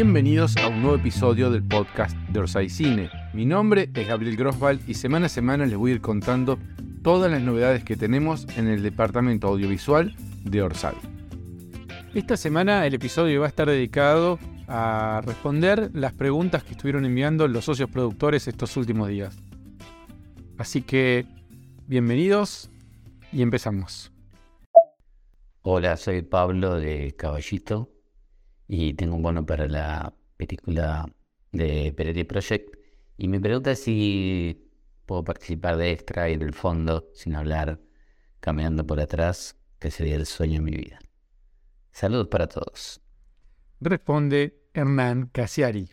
Bienvenidos a un nuevo episodio del podcast de Orsay Cine. Mi nombre es Gabriel Grosval y semana a semana les voy a ir contando todas las novedades que tenemos en el departamento audiovisual de Orsay. Esta semana el episodio va a estar dedicado a responder las preguntas que estuvieron enviando los socios productores estos últimos días. Así que, bienvenidos y empezamos. Hola, soy Pablo de Caballito y tengo un bono para la película de Peretti Project. Y mi pregunta si puedo participar de extra y en el fondo, sin hablar, caminando por atrás, que sería el sueño de mi vida. Saludos para todos. Responde Hernán Casiari.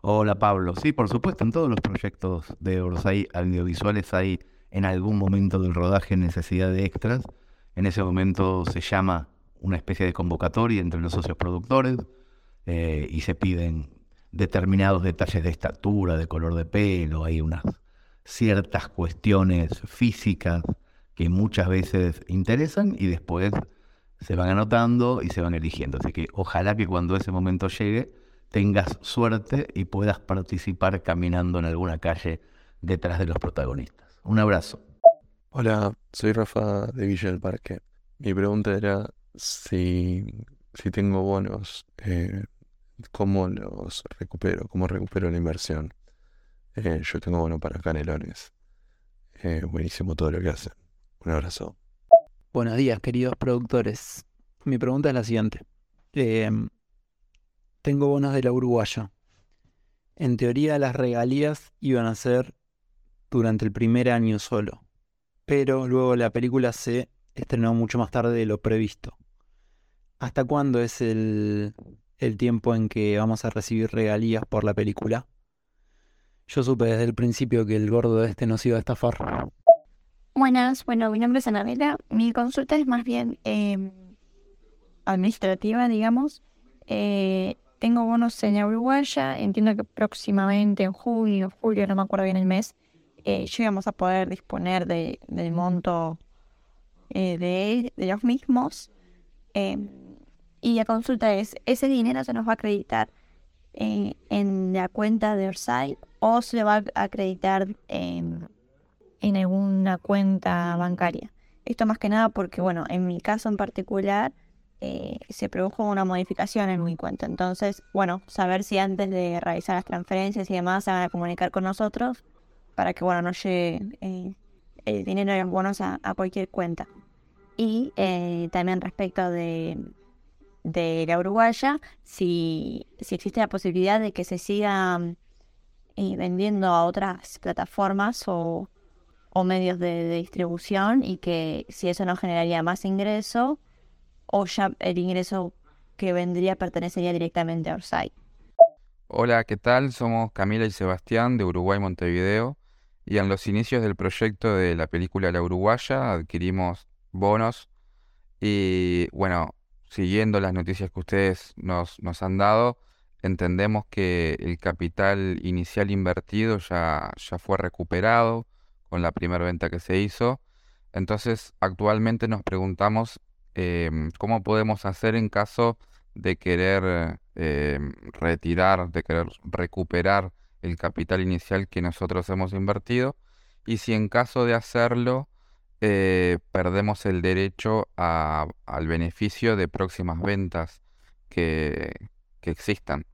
Hola Pablo, sí, por supuesto, en todos los proyectos de Orsay audiovisuales hay en algún momento del rodaje necesidad de extras. En ese momento se llama una especie de convocatoria entre los socios productores eh, y se piden determinados detalles de estatura, de color de pelo, hay unas ciertas cuestiones físicas que muchas veces interesan y después se van anotando y se van eligiendo. Así que ojalá que cuando ese momento llegue tengas suerte y puedas participar caminando en alguna calle detrás de los protagonistas. Un abrazo. Hola, soy Rafa de Villa del Parque. Mi pregunta era si, si tengo bonos, eh, ¿cómo los recupero? ¿Cómo recupero la inversión? Eh, yo tengo bono para canelones. Eh, buenísimo todo lo que hacen. Un abrazo. Buenos días, queridos productores. Mi pregunta es la siguiente. Em, tengo bonos de la Uruguaya. En teoría las regalías iban a ser durante el primer año solo, pero luego la película se estrenó mucho más tarde de lo previsto. ¿Hasta cuándo es el, el tiempo en que vamos a recibir regalías por la película? Yo supe desde el principio que el gordo de este nos iba a estafar. Buenas, bueno, mi nombre es Anabela. Mi consulta es más bien em, administrativa, digamos. Eh, tengo bonos en Uruguaya, entiendo que próximamente en junio, julio, no me acuerdo bien el mes, eh, íbamos a poder disponer de, del monto eh, de, de, los mismos. Y la consulta es, ¿ese dinero se nos va a acreditar en la cuenta de Orsay o se le va a acreditar en, en alguna cuenta bancaria? Esto más que nada porque, bueno, en mi caso en particular, eh, se produjo una modificación en mi cuenta. Entonces, bueno, saber si antes de realizar las transferencias y demás se van a comunicar con nosotros para que, bueno, no llegue eh, el dinero de los bonos a, cualquier cuenta. Y eh, también respecto de, de la uruguaya, si, si existe la posibilidad de que se siga vendiendo a otras plataformas o, o medios de, de distribución y que si eso no generaría más ingreso o ya el ingreso que vendría pertenecería directamente a Orsay. Hola, ¿qué tal? Somos Camila y Sebastián de Uruguay Montevideo y en los inicios del proyecto de la película La Uruguaya adquirimos bonos y bueno, siguiendo las noticias que ustedes nos, nos han dado, entendemos que el capital inicial invertido ya, ya fue recuperado con la primera venta que se hizo. Entonces, actualmente nos preguntamos Em, cómo podemos hacer en caso de querer em, retirar, de querer recuperar el capital inicial que nosotros hemos invertido y si en caso de hacerlo eh, perdemos el derecho al beneficio de próximas ventas que, existan.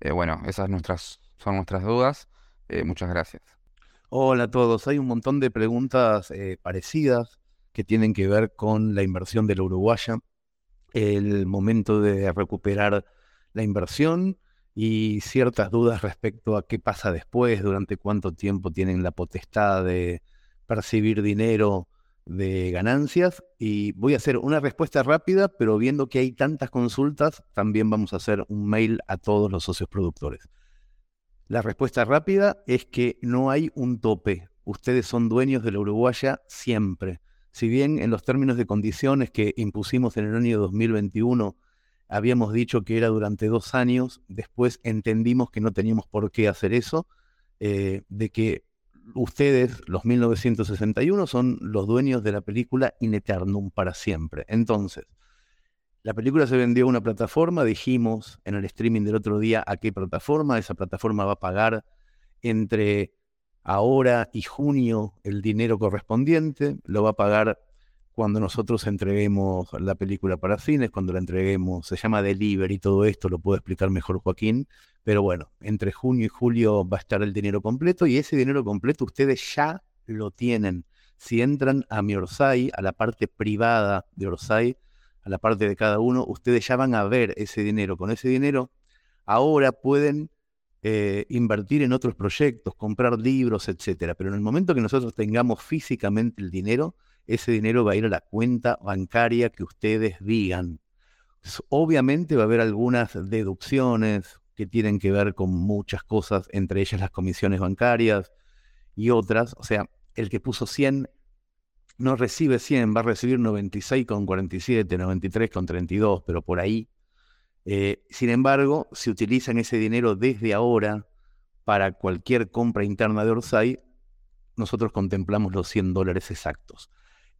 Eh, bueno, esas nuestras, son nuestras dudas. Eh, muchas gracias. Hola a todos. Hay un montón de preguntas parecidas que tienen que ver con la inversión de la uruguaya, el momento de recuperar la inversión y ciertas dudas respecto a qué pasa después, durante cuánto tiempo tienen la potestad de percibir dinero de ganancias. Y voy a hacer una respuesta rápida, pero viendo que hay tantas consultas, también vamos a hacer un mail a todos los socios productores. La respuesta rápida es que no hay un tope. Ustedes son dueños de la Uruguaya siempre si bien en los términos de condiciones que impusimos en el año 2021 habíamos dicho que era durante dos años, después entendimos que no teníamos por qué hacer eso, eh, de que ustedes, los 1961, son los dueños de la película In Eternum para siempre. Entonces, La película se vendió a una plataforma, dijimos en el streaming del otro día a qué plataforma, esa plataforma va a pagar entre ahora y junio el dinero correspondiente, lo va a pagar cuando nosotros entreguemos la película para cines, cuando la entreguemos, se llama delivery, todo esto lo puede explicar mejor Joaquín, pero bueno, entre junio y julio va a estar el dinero completo y ese dinero completo ustedes ya lo tienen. Si entran a mi Orsay, a la parte privada de Orsay, a la parte de cada uno, ustedes ya van a ver ese dinero. Con ese dinero, ahora pueden eh, invertir en otros proyectos, comprar libros, etcétera. Pero en el momento que nosotros tengamos físicamente el dinero, ese dinero va a ir a la cuenta bancaria que ustedes digan. Obviamente va a haber algunas deducciones que tienen que ver con muchas cosas, entre ellas las comisiones bancarias y otras. O sea, el que puso 100 no recibe 100, va a recibir 96,47, 93,32, pero por ahí. Eh, sin embargo, si utilizan ese dinero desde ahora para cualquier compra interna de Orsay, nosotros contemplamos los 100 dólares exactos.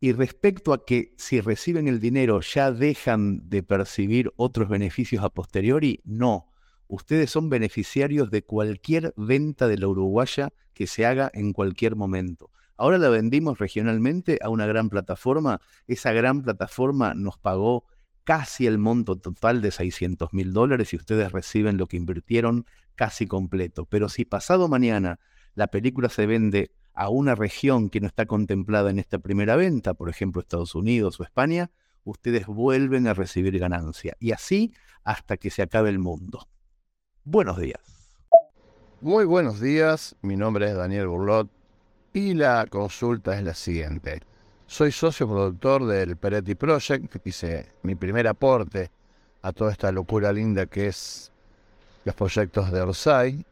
Y respecto a que si reciben el dinero ya dejan de percibir otros beneficios a posteriori, no. Ustedes son beneficiarios de cualquier venta de la uruguaya que se haga en cualquier momento. Ahora la vendimos regionalmente a una gran plataforma. Esa gran plataforma nos pagó casi el monto total de 600 mil dólares y ustedes reciben lo que invirtieron casi completo. Pero si pasado mañana la película se vende a una región que no está contemplada en esta primera venta, por ejemplo Estados Unidos o España, ustedes vuelven a recibir ganancia. Y así hasta que se acabe el mundo. Buenos días. Muy buenos días, mi nombre es Daniel Burlot y la consulta es la siguiente. Soy socio productor del Peretti Project, hice mi primer aporte a toda esta locura linda que es los proyectos de Orsay.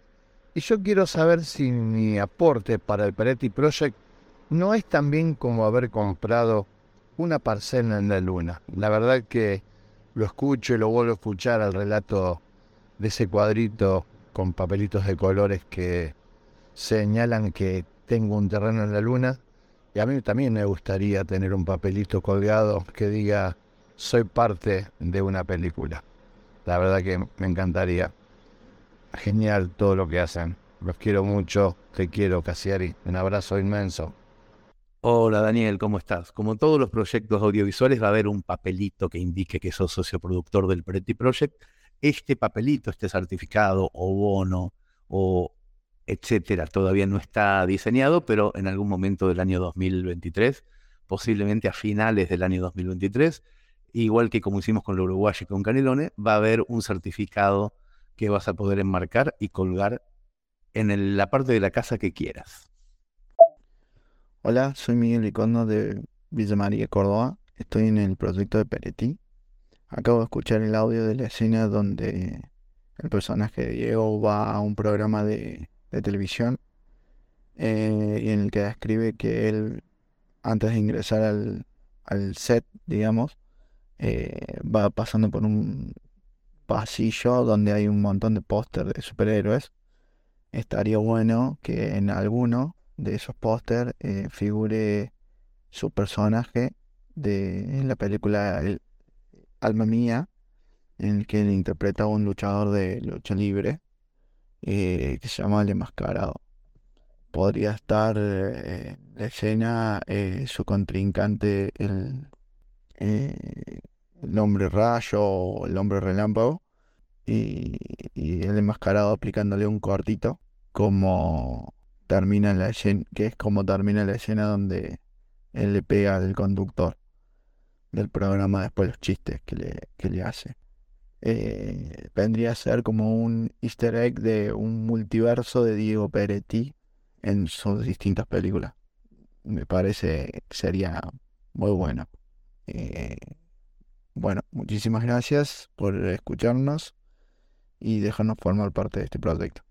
Y yo quiero saber si mi aporte para el Peretti Project no es también como haber comprado una parcela en la luna. La verdad que lo escucho y lo vuelvo a escuchar al relato de ese cuadrito con papelitos de colores que señalan que tengo un terreno en la luna y a mí también me gustaría tener un papelito colgado que diga soy parte de una película. La verdad que me encantaría. Genial todo lo que hacen. Los quiero mucho. Te quiero, Casiari. Un abrazo inmenso. Hola Daniel, ¿cómo estás? Como todos los proyectos audiovisuales va a haber un papelito que indique que sos socio productor del Pretty Project. Este papelito, este certificado o bono o etcétera, todavía no está diseñado, pero en algún momento del año 2023, posiblemente a finales del año 2023, igual que como hicimos con la Uruguay y con Canelone, va a haber un certificado que vas a poder enmarcar y colgar en la parte de la casa que quieras. Hola, soy Miguel Icono de Villa María, Córdoba. Estoy en el proyecto de Peretti. Acabo de escuchar el audio de la escena donde el personaje de Diego va a un programa de televisión eh, y en el que describe que él, antes de ingresar al, al set, digamos, eh, va pasando por un pasillo donde hay un montón de póster de superhéroes. Estaría bueno que en alguno de esos póster eh, figure su personaje de en la película Alma Mía, en el que él interpreta a un luchador de lucha libre eh, que se llama El Enmascarado. Podría estar eh, la escena su contrincante, el, el hombre rayo o el hombre relámpago, y, y, el enmascarado aplicándole un cortito, como termina la escena, que es como termina la escena donde él le pega al conductor del programa después los chistes que le, que le hace eh, vendría a ser como un easter egg de un multiverso de Diego Peretti en sus distintas películas. Me parece que sería muy bueno. Eh, bueno, muchísimas gracias por escucharnos y dejarnos formar parte de este proyecto.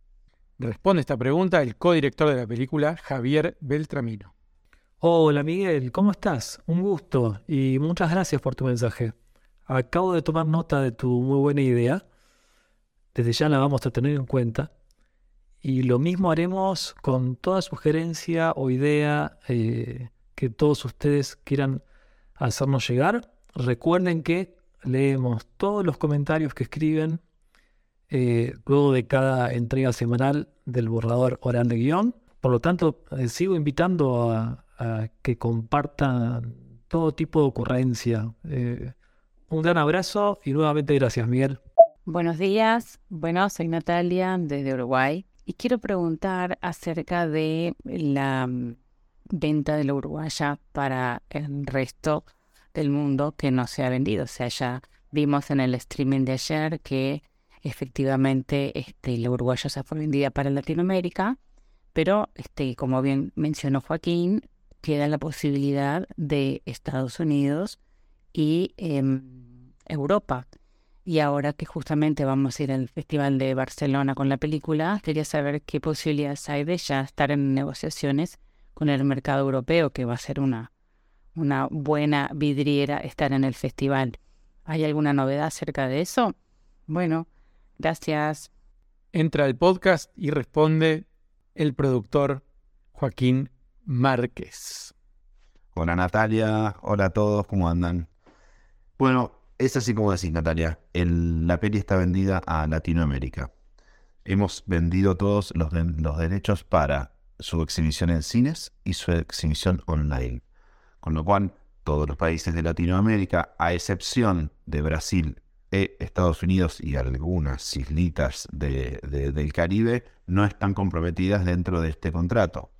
Responde esta pregunta el codirector de la película, Javier Beltramino. Hola Miguel, ¿cómo estás? Un gusto y muchas gracias por tu mensaje. Acabo de tomar nota de tu muy buena idea. Desde ya la vamos a tener en cuenta. Y lo mismo haremos con toda sugerencia o idea eh, que todos ustedes quieran hacernos llegar. Recuerden que leemos todos los comentarios que escriben eh, luego de cada entrega semanal del borrador oral de guion. Por lo tanto, eh, sigo invitando a, que compartan todo tipo de ocurrencia. Eh, un gran abrazo y nuevamente gracias, Miguel. Buenos días. Bueno, soy Natalia desde Uruguay y quiero preguntar acerca de la mm, venta de la uruguaya para el resto del mundo que no se ha vendido. O sea, ya vimos en el streaming de ayer que efectivamente este, la uruguaya se fue vendida para Latinoamérica, pero este, como bien mencionó Joaquín, queda la posibilidad de Estados Unidos y em, Europa. Y ahora que justamente vamos a ir al Festival de Barcelona con la película, quería saber qué posibilidades hay de ya estar en negociaciones con el mercado europeo, que va a ser una, una buena vidriera estar en el festival. ¿Hay alguna novedad acerca de eso? Bueno, gracias. Entra al podcast y responde el productor Joaquín Márquez. Hola Natalia, hola a todos, ¿cómo andan? Bueno, es así como decís Natalia, el- la peli está vendida a Latinoamérica. Hemos vendido todos los, de- los derechos para su exhibición en cines y su exhibición online. Con lo cual, todos los países de Latinoamérica, a excepción de Brasil, e Estados Unidos y algunas islitas de- de- del Caribe, no están comprometidas dentro de este contrato.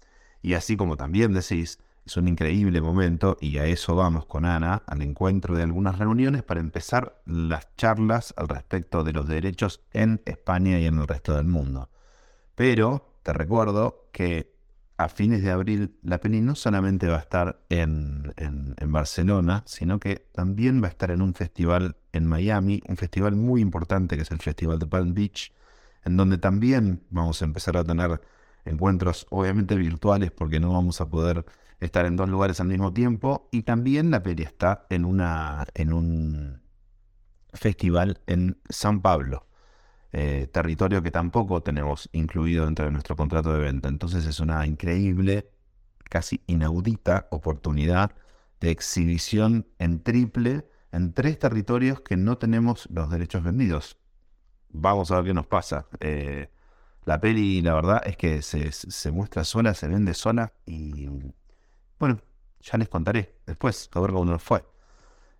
Y así como también decís, es un increíble momento y a eso vamos con Ana, al encuentro de algunas reuniones para empezar las charlas al respecto de los derechos en España y en el resto del mundo. Pero te recuerdo que a fines de abril la peli no solamente va a estar en, en- Barcelona, sino que también va a estar en un festival en Miami, un festival muy importante que es el Festival de Palm Beach, en donde también vamos a empezar a tener encuentros obviamente virtuales porque no vamos a poder estar en dos lugares al mismo tiempo. Y también la peli está en una en un festival en San Pablo eh, territorio que tampoco tenemos incluido dentro de nuestro contrato de venta. Entonces es una increíble casi inaudita oportunidad de exhibición en triple en tres territorios que no tenemos los derechos vendidos. Vamos a ver qué nos pasa. Eh, la peli, la verdad, es que se, se muestra sola, se vende sola y bueno, ya les contaré después, a ver cómo nos fue.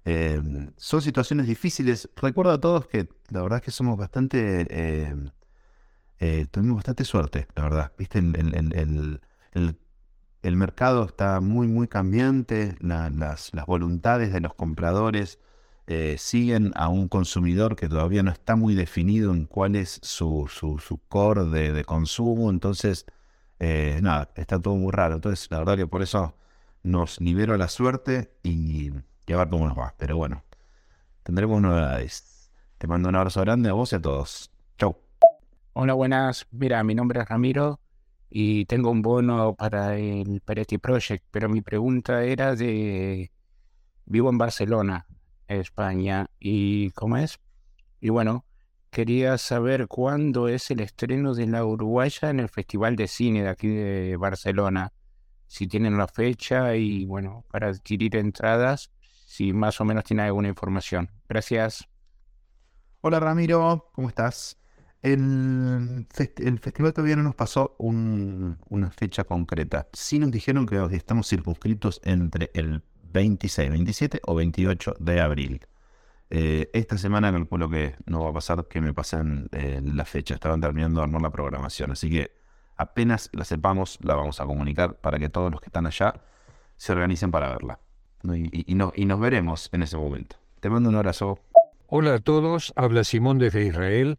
Eh, son situaciones difíciles. Recuerdo a todos que la verdad es que somos bastante... eh, eh, tuvimos bastante suerte, la verdad. Viste, el, el- el- el- mercado está muy, muy cambiante. la- las, las voluntades de los compradores eh, siguen a un consumidor que todavía no está muy definido en cuál es su, su, su core de, de consumo. Entonces, eh, nada, está todo muy raro. Entonces, la verdad que por eso nos libero la suerte y, y a ver cómo nos va. Pero bueno, tendremos novedades. Te mando un abrazo grande a vos y a todos. Chau. Hola, buenas. Mira, mi nombre es Ramiro y tengo un bono para el Peretti Project, pero mi pregunta era de... Vivo en Barcelona, España, y ¿cómo es? Y bueno, quería saber cuándo es el estreno de la Uruguaya en el Festival de Cine de aquí de Barcelona. Si tienen la fecha y bueno, para adquirir entradas, si más o menos tienen alguna información. Gracias. Hola Ramiro, ¿cómo estás? El, fest- el festival todavía no nos pasó un- una fecha concreta. Sí nos dijeron que estamos circunscritos entre el 26, 27 o 28 de abril. Eh, esta semana calculo que no va a pasar que me pasen eh, la fecha. Estaban terminando de armar la programación. Así que apenas la sepamos, la vamos a comunicar para que todos los que están allá se organicen para verla. Y nos veremos en ese momento. Te mando un abrazo. Hola a todos, habla Simón desde Israel,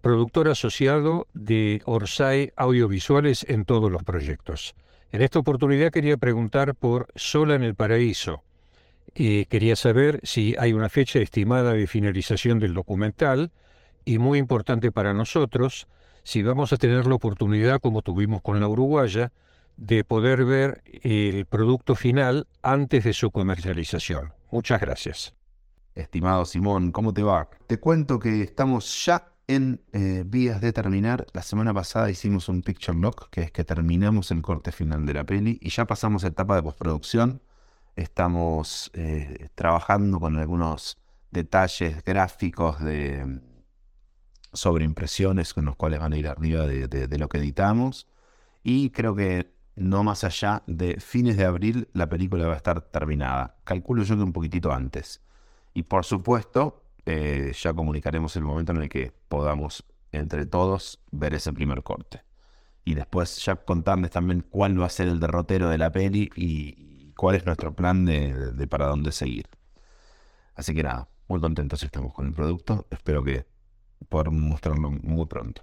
productor asociado de Orsay Audiovisuales en todos los proyectos. En esta oportunidad quería preguntar por Sola en el Paraíso. Eh, quería saber si hay una fecha estimada de finalización del documental y muy importante para nosotros, si vamos a tener la oportunidad, como tuvimos con la uruguaya, de poder ver el producto final antes de su comercialización. Muchas gracias. Estimado Simón, ¿cómo te va? Te cuento que estamos ya en eh, vías de terminar. La semana pasada hicimos un picture lock, que es que terminamos el corte final de la peli y ya pasamos a etapa de postproducción. Estamos eh, trabajando con algunos detalles gráficos de sobreimpresiones con los cuales van a ir arriba de lo que editamos. Y creo que no más allá de fines de abril la película va a estar terminada. Calculo yo que un poquitito antes. Y por supuesto, eh, ya comunicaremos el momento en el que podamos entre todos ver ese primer corte. Y después ya contarles también cuál va a ser el derrotero de la peli y cuál es nuestro plan de, para dónde seguir. Así que nada, muy contentos estamos con el producto. Espero que podamos mostrarlo muy pronto.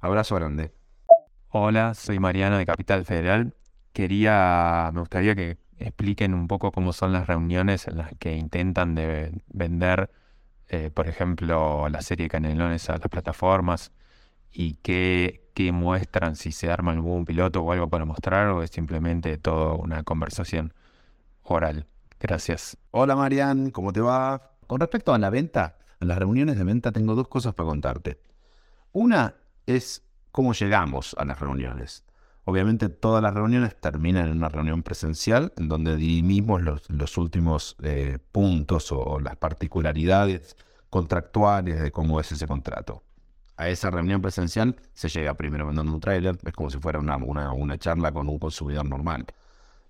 Abrazo grande. Hola, soy Mariano de Capital Federal. Quería, me gustaría que expliquen un poco cómo son las reuniones en las que intentan de vender eh, por ejemplo, la serie Canelones a las plataformas y qué, muestran, si se arma algún piloto o algo para mostrar o es simplemente todo una conversación oral. Gracias. Hola Marian, ¿cómo te va? Con respecto a la venta, a las reuniones de venta tengo dos cosas para contarte. Una es cómo llegamos a las reuniones. Obviamente todas las reuniones terminan en una reunión presencial en donde dirimimos los, últimos eh, puntos o, las particularidades contractuales de cómo es ese contrato. A esa reunión presencial se llega primero mandando un tráiler, es como si fuera una, una, charla con un consumidor normal.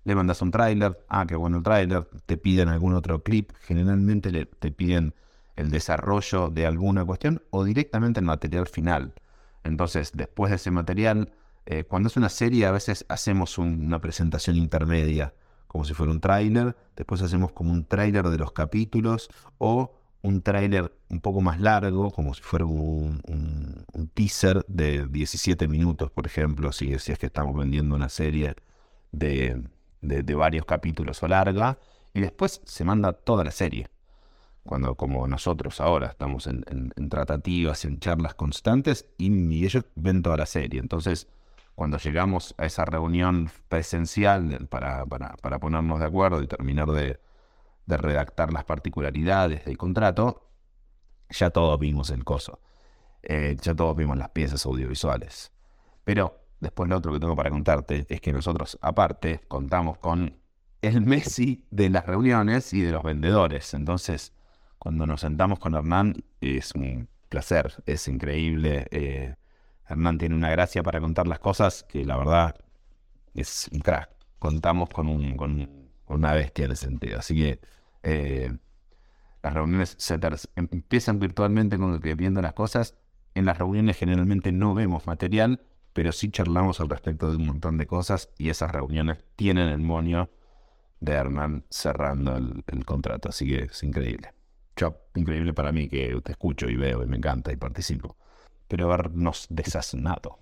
Le mandas un tráiler, ah, qué bueno el tráiler, te piden algún otro clip, generalmente le, te piden el desarrollo de alguna cuestión o directamente el material final. Entonces, después de ese material, eh, cuando es una serie a veces hacemos una presentación intermedia, como si fuera un tráiler, después hacemos como un tráiler de los capítulos o un tráiler un poco más largo, como si fuera un, teaser de 17 minutos, por ejemplo, si, es que estamos vendiendo una serie de, varios capítulos o larga, y después se manda toda la serie. Cuando, como nosotros ahora, estamos en, tratativas, en charlas constantes, y, ellos ven toda la serie. Entonces, cuando llegamos a esa reunión presencial para, ponernos de acuerdo y terminar de, redactar las particularidades del contrato, ya todos vimos el coso. Eh, ya todos vimos las piezas audiovisuales. Pero después lo otro que tengo para contarte es que nosotros, aparte, contamos con el Messi de las reuniones y de los vendedores. Entonces, cuando nos sentamos con Hernán, es un placer, es increíble. Eh, Hernán tiene una gracia para contar las cosas que la verdad es un crack. Contamos con, un, con, una bestia en ese sentido. Así que eh, las reuniones se em, empiezan virtualmente con el que viendo las cosas. En las reuniones generalmente no vemos material, pero sí charlamos al respecto de un montón de cosas y esas reuniones tienen el monio de Hernán cerrando el contrato. Así que es increíble. Increíble para mí que te escucho y veo y me encanta y participo pero habernos desasnado.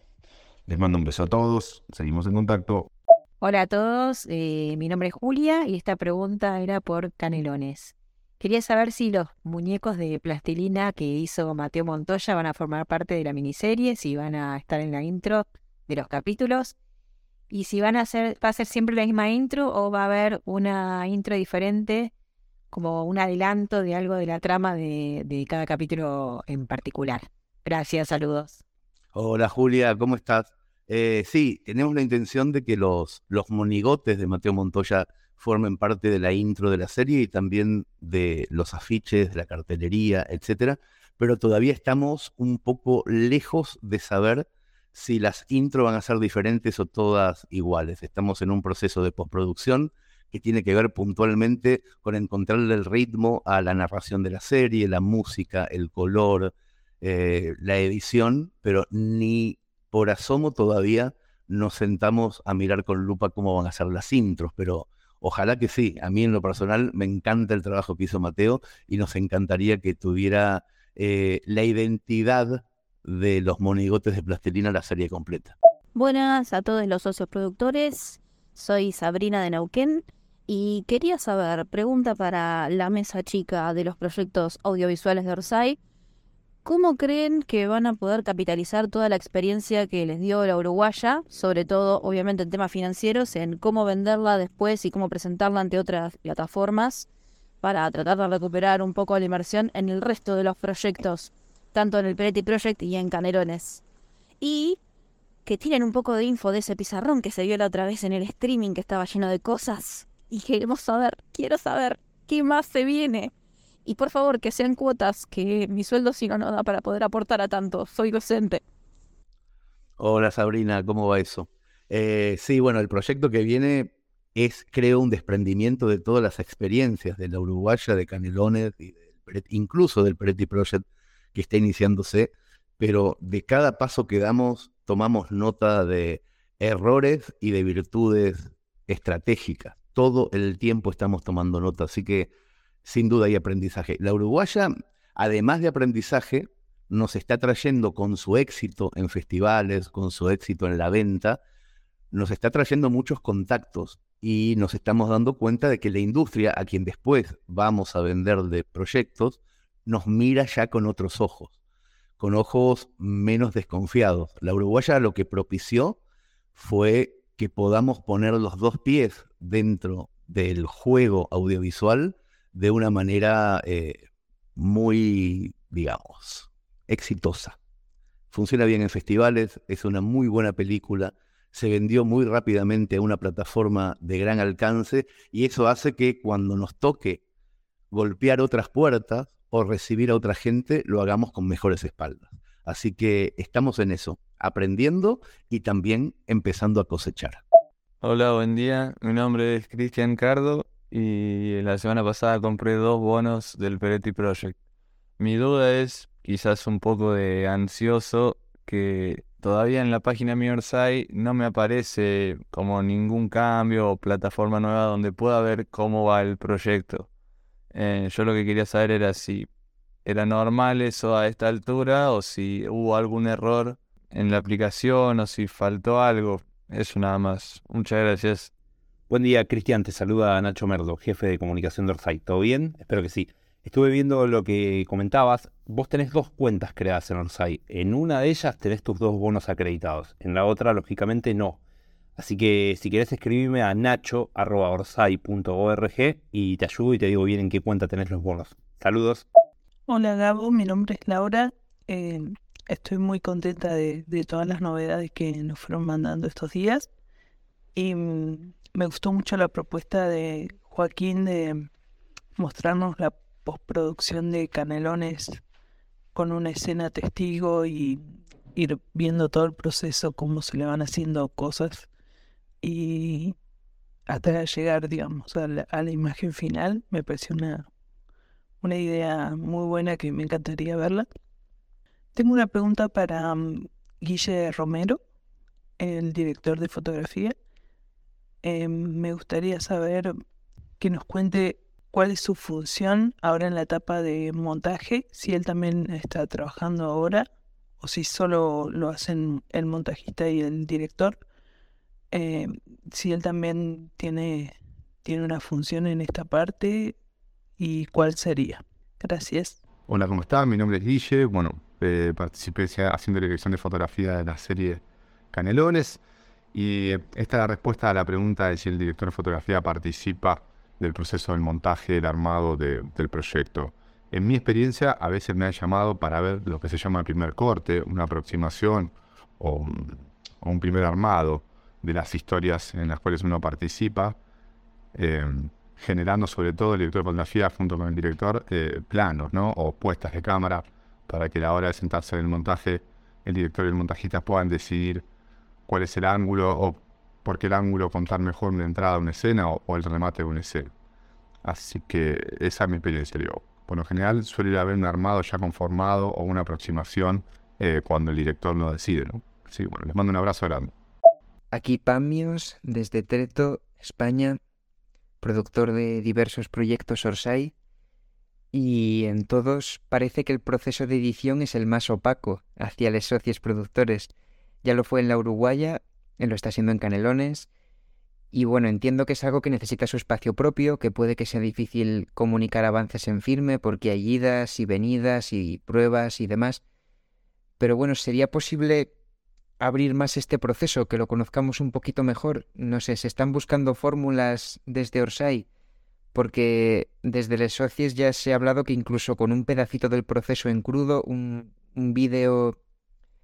Les mando un beso a todos, seguimos en contacto. Hola a todos, eh, mi nombre es Julia y esta pregunta era por Canelones. Quería saber si los muñecos de plastilina que hizo Mateo Montoya van a formar parte de la miniserie, si van a estar en la intro de los capítulos y si van a ser, va a ser siempre la misma intro o va a haber una intro diferente, como un adelanto de algo de la trama de cada capítulo en particular. Gracias, saludos. Hola Julia, ¿cómo estás? Eh, sí, tenemos la intención de que los, los monigotes de Mateo Montoya formen parte de la intro de la serie y también de los afiches, de la cartelería, etcétera, pero todavía estamos un poco lejos de saber si las intro van a ser diferentes o todas iguales. Estamos en un proceso de postproducción que tiene que ver puntualmente con encontrarle el ritmo a la narración de la serie, la música, el color, eh, la edición, pero ni por asomo todavía nos sentamos a mirar con lupa cómo van a ser las intros, pero ojalá que sí. A mí en lo personal me encanta el trabajo que hizo Mateo y nos encantaría que tuviera eh, la identidad de los monigotes de plastilina la serie completa. Buenas a todos los socios productores, soy Sabrina de Nauquén y quería saber, pregunta para la mesa chica de los proyectos audiovisuales de Orsay, ¿Cómo creen que van a poder capitalizar toda la experiencia que les dio la uruguaya, sobre todo obviamente en temas financieros, en cómo venderla después y cómo presentarla ante otras plataformas para tratar de recuperar un poco la inversión en el resto de los proyectos, tanto en el Peretti Project y en Canerones? Y que tienen un poco de info de ese pizarrón que se vio la otra vez en el streaming que estaba lleno de cosas. Y queremos saber, quiero saber, ¿qué más se viene? Y por favor, que sean cuotas, que mi sueldo si no no da para poder aportar a tanto. Soy docente. Hola Sabrina, ¿cómo va eso? Eh, sí, bueno, el proyecto que viene es, creo, un desprendimiento de todas las experiencias de la Uruguaya, de Canelones, incluso del Peretti Project que está iniciándose, pero de cada paso que damos tomamos nota de errores y de virtudes estratégicas. Todo el tiempo estamos tomando nota, así que sin duda hay aprendizaje. La Uruguaya, además de aprendizaje, nos está trayendo con su éxito en festivales, con su éxito en la venta, nos está trayendo muchos contactos y nos estamos dando cuenta de que la industria, a quien después vamos a vender de proyectos, nos mira ya con otros ojos, con ojos menos desconfiados. La Uruguaya lo que propició fue que podamos poner los dos pies dentro del juego audiovisual de una manera eh, muy, digamos, exitosa. Funciona bien en festivales, es una muy buena película, se vendió muy rápidamente a una plataforma de gran alcance y eso hace que cuando nos toque golpear otras puertas o recibir a otra gente, lo hagamos con mejores espaldas. Así que estamos en eso, aprendiendo y también empezando a cosechar. Hola, buen día. Mi nombre es Cristian Cardo y la semana pasada compré dos bonos del Peretti Project. Mi duda es, quizás un poco de ansioso, que todavía en la página Mi no me aparece como ningún cambio o plataforma nueva donde pueda ver cómo va el proyecto. Eh, yo lo que quería saber era si era normal eso a esta altura o si hubo algún error en la aplicación o si faltó algo. Eso nada más. Muchas gracias. Buen día, Cristian. Te saluda Nacho Merdo, jefe de comunicación de Orsay. ¿Todo bien? Espero que sí. Estuve viendo lo que comentabas. Vos tenés dos cuentas creadas en Orsay. En una de ellas tenés tus dos bonos acreditados. En la otra, lógicamente, no. Así que si querés escribirme a nacho.orsay.org y te ayudo y te digo bien en qué cuenta tenés los bonos. Saludos. Hola Gabo, mi nombre es Laura. Eh, estoy muy contenta de, todas las novedades que nos fueron mandando estos días. Y mm, me gustó mucho la propuesta de Joaquín de mostrarnos la postproducción de Canelones con una escena testigo y ir viendo todo el proceso, cómo se le van haciendo cosas y hasta llegar, digamos, a la, imagen final. Me pareció una, una idea muy buena que me encantaría verla. Tengo una pregunta para mm, Guille Romero, el director de fotografía. Em, me gustaría saber que nos cuente cuál es su función ahora en la etapa de montaje, si él también está trabajando ahora o si solo lo hacen el montajista y el director, eh, si él también tiene, tiene una función en esta parte y cuál sería. Gracias. Hola, ¿cómo está? Mi nombre es Guille. Bueno, eh, participé haciendo la dirección de fotografía de la serie Canelones. Y esta es la respuesta a la pregunta de si el director de fotografía participa del proceso del montaje, del armado del proyecto. En mi experiencia, a veces me han llamado para ver lo que se llama el primer corte, una aproximación o, un primer armado de las historias en las cuales uno participa, eh, generando sobre todo el director de fotografía junto con el director eh, planos ¿no? o puestas de cámara para que a la hora de sentarse en el montaje, el director y el montajista puedan decidir cuál es el ángulo o por qué el ángulo contar mejor una entrada a una escena o, el remate de una escena. Así que esa es mi experiencia. Digo. Por lo general suele haber un armado ya conformado o una aproximación eh, cuando el director lo decide. ¿no? Así bueno, les mando un abrazo grande. Aquí Pamios, desde Treto, España, productor de diversos proyectos Orsay, y en todos parece que el proceso de edición es el más opaco hacia los socios productores. Ya lo fue en la Uruguaya, lo está siendo en Canelones. Y bueno, entiendo que es algo que necesita su espacio propio, que puede que sea difícil comunicar avances en firme porque hay idas y venidas y pruebas y demás. Pero bueno, ¿sería posible abrir más este proceso, que lo conozcamos un poquito mejor? No sé, ¿se están buscando fórmulas desde Orsay? Porque desde Les Socios ya se ha hablado que incluso con un pedacito del proceso en crudo, un, un vídeo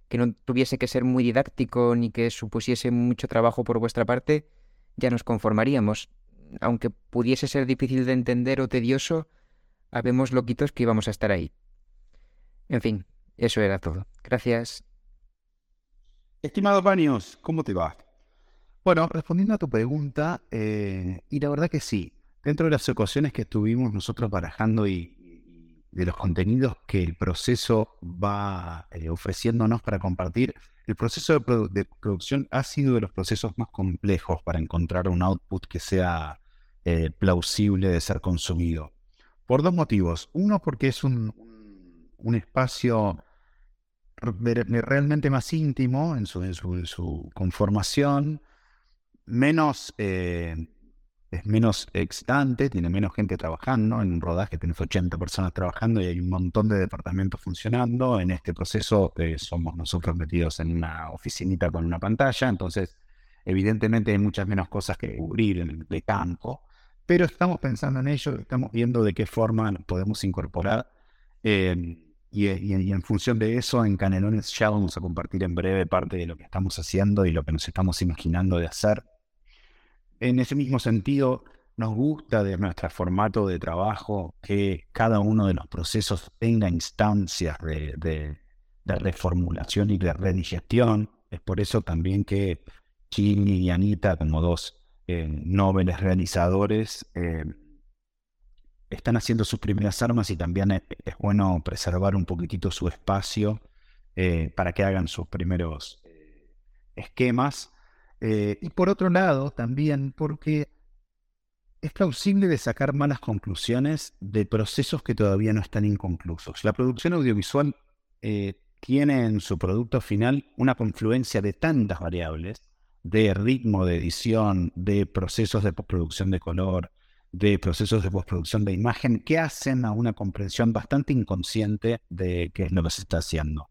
que no tuviese que ser muy didáctico ni que supusiese mucho trabajo por vuestra parte, ya nos conformaríamos. Aunque pudiese ser difícil de entender o tedioso, habemos loquitos que íbamos a estar ahí. En fin, eso era todo. Gracias. Estimado Paños, ¿cómo te va? Bueno, respondiendo a tu pregunta, eh, y la verdad que sí, dentro de las ocasiones que estuvimos nosotros barajando y, de los contenidos que el proceso va eh, ofreciéndonos para compartir, el proceso de, produ- de producción ha sido de los procesos más complejos para encontrar un output que sea eh, plausible de ser consumido. Por dos motivos. Uno, porque es un, espacio realmente más íntimo en su, en su, en su conformación, menos, eh, es menos excitante, tiene menos gente trabajando. En un rodaje tienes 80 personas trabajando y hay un montón de departamentos funcionando. En este proceso eh, somos nosotros metidos en una oficinita con una pantalla, entonces evidentemente hay muchas menos cosas que cubrir en el de campo, pero estamos pensando en ello, estamos viendo de qué forma podemos incorporar. eh, y, y- en función de eso, en Canelones ya vamos a compartir en breve parte de lo que estamos haciendo y lo que nos estamos imaginando de hacer. En ese mismo sentido, nos gusta de nuestro formato de trabajo que cada uno de los procesos tenga instancias de, de- reformulación y de redigestión. Es por eso también que Chini y Anita, como dos eh, realizadores, eh, están haciendo sus primeras armas y también es, bueno preservar un poquitito su espacio eh, para que hagan sus primeros eh, esquemas. Eh, y por otro lado, también porque es plausible de sacar malas conclusiones de procesos que todavía no están inconclusos. La producción audiovisual tiene en su producto final una confluencia de tantas variables, de ritmo de edición, de procesos de postproducción de color, de procesos de postproducción de imagen, que hacen a una comprensión bastante inconsciente de qué es lo que se está haciendo.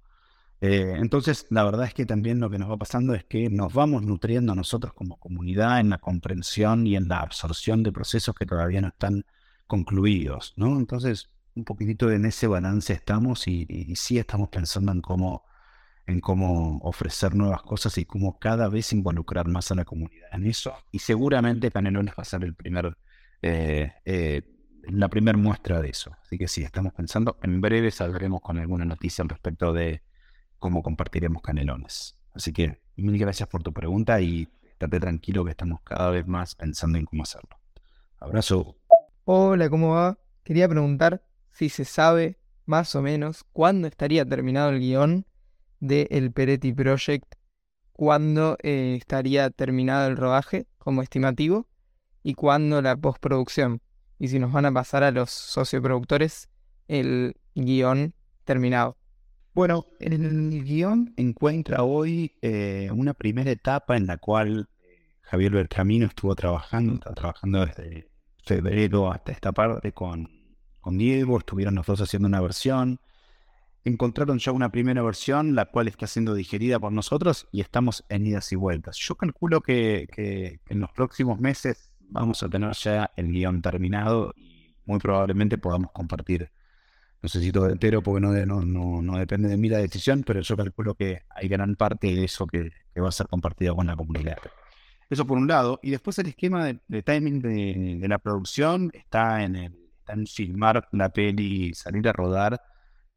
Eh, entonces, la verdad es que también lo que nos va pasando es que nos vamos nutriendo nosotros como comunidad en la comprensión y en la absorción de procesos que todavía no están concluidos, ¿no? Entonces, un poquitito en ese balance estamos y, y- sí estamos pensando en cómo, en cómo ofrecer nuevas cosas y cómo cada vez involucrar más a la comunidad en eso. Y seguramente Canelones va a ser el primer, eh, eh, la primera muestra de eso. Así que sí, estamos pensando, en breve saldremos con alguna noticia respecto de cómo compartiremos canelones. Así que mil gracias por tu pregunta y estate tranquilo que estamos cada vez más pensando en cómo hacerlo. Abrazo. Hola, ¿cómo va? Quería preguntar si se sabe más o menos cuándo estaría terminado el guion de El Peretti Project, cuándo eh, estaría terminado el rodaje como estimativo y cuándo la postproducción. Y si nos van a pasar a los socioproductores el guion terminado. Bueno, el guion encuentra hoy eh, una primera etapa en la cual eh, Javier Bertramino estuvo trabajando, está trabajando desde febrero hasta esta parte con, con Diego, estuvieron los dos haciendo una versión, encontraron ya una primera versión, la cual está siendo digerida por nosotros y estamos en idas y vueltas. Yo calculo que en los próximos meses vamos a tener ya el guion terminado y muy probablemente podamos compartir no sé si todo entero porque no, de- no, no, no depende de mí la decisión, pero yo calculo que hay gran parte de eso que, va a ser compartido con la comunidad. Eso por un lado. Y después el esquema de, timing de, de la producción está en, el, está en filmar la peli salir a rodar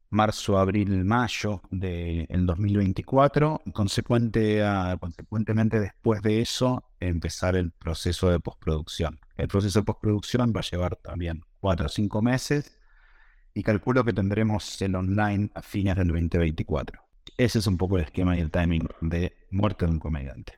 marzo, abril, mayo del 2024. Consecuente a- consecuentemente después de eso empezar el proceso de postproducción. El proceso de postproducción va a llevar también cuatro o cinco meses y calculo que tendremos el online a fines del 2024. Ese es un poco el esquema y el timing de Muerte de un comediante.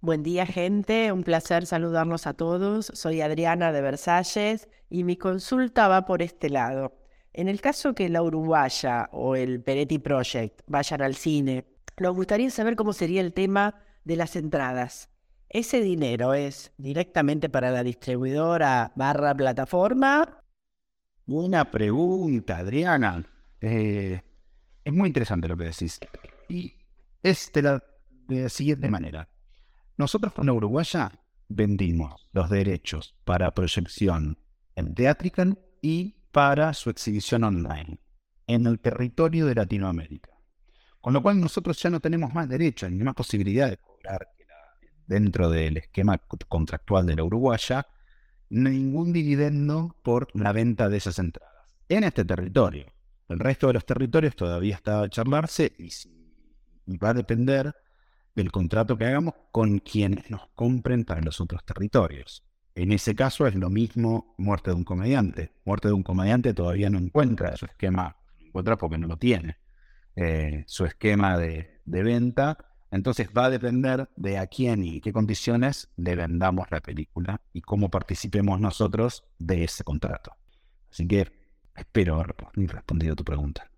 Buen día, gente. Un placer saludarlos a todos. Soy Adriana de Versalles y mi consulta va por este lado. En el caso que la Uruguaya o el Peretti Project vayan al cine, nos gustaría saber cómo sería el tema de las entradas. ¿Ese dinero es directamente para la distribuidora barra plataforma? Buena pregunta, Adriana. Eh, es muy interesante lo que decís. Y es de la, siguiente manera. Nosotros la Uruguaya vendimos los derechos para proyección en Theatrical y para su exhibición online en el territorio de Latinoamérica. Con lo cual nosotros ya no tenemos más derechos ni más posibilidad de cobrar dentro del esquema co- contractual de la Uruguaya ningún dividendo por la venta de esas entradas. en este territorio. El resto de los territorios todavía está a charlarse y va a depender del contrato que hagamos con quienes nos compren para los otros territorios. En ese caso es lo mismo muerte de un comediante. Muerte de un comediante todavía no encuentra su esquema, encuentra porque no lo tiene, eh, su esquema de, de, venta. Entonces va a depender de a quién y qué condiciones le vendamos la película y cómo participemos nosotros de ese contrato. Así que espero haber respondido tu pregunta.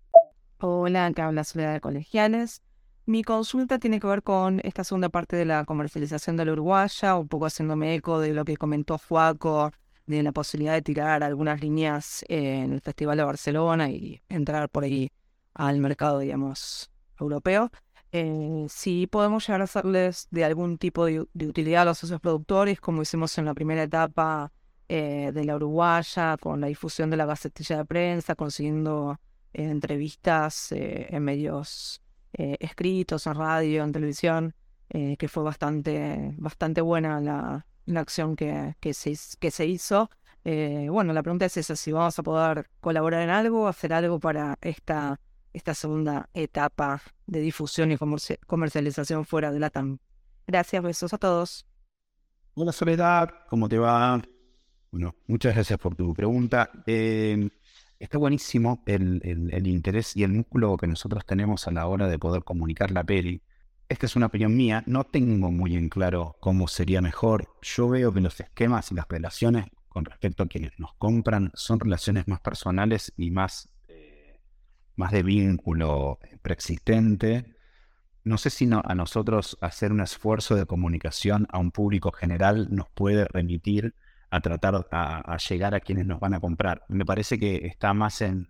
Hola, acá habla Soledad de Colegiales. Mi consulta tiene que ver con esta segunda parte de la comercialización de la uruguaya, un poco haciéndome eco de lo que comentó Fuaco, de la posibilidad de tirar algunas líneas en el Festival de Barcelona y entrar por ahí al mercado, digamos, europeo. Eh, si podemos llegar a hacerles de algún tipo de, utilidad a los socios productores, como hicimos en la primera etapa eh, de la uruguaya, con la difusión de la gacetilla de prensa, consiguiendo eh, entrevistas en medios eh, escritos, en radio, en televisión, eh, que fue bastante, bastante buena la, la acción que, que, se, que se hizo. Eh, bueno, la pregunta es esa, si vamos a poder colaborar en algo, hacer algo para esta, esta segunda etapa de difusión y comercialización fuera de la TAM. Gracias, besos a todos. Hola Soledad, ¿cómo te va? Bueno, muchas gracias por tu pregunta. Está buenísimo el, interés y el músculo que nosotros tenemos a la hora de poder comunicar la peli. Esta es una opinión mía, no tengo muy en claro cómo sería mejor. Yo veo que los esquemas y las relaciones con respecto a quienes nos compran son relaciones más personales y más, eh, más de vínculo preexistente. No sé si a nosotros hacer un esfuerzo de comunicación a un público general nos puede remitir a tratar a, llegar a quienes nos van a comprar. Me parece que está más en,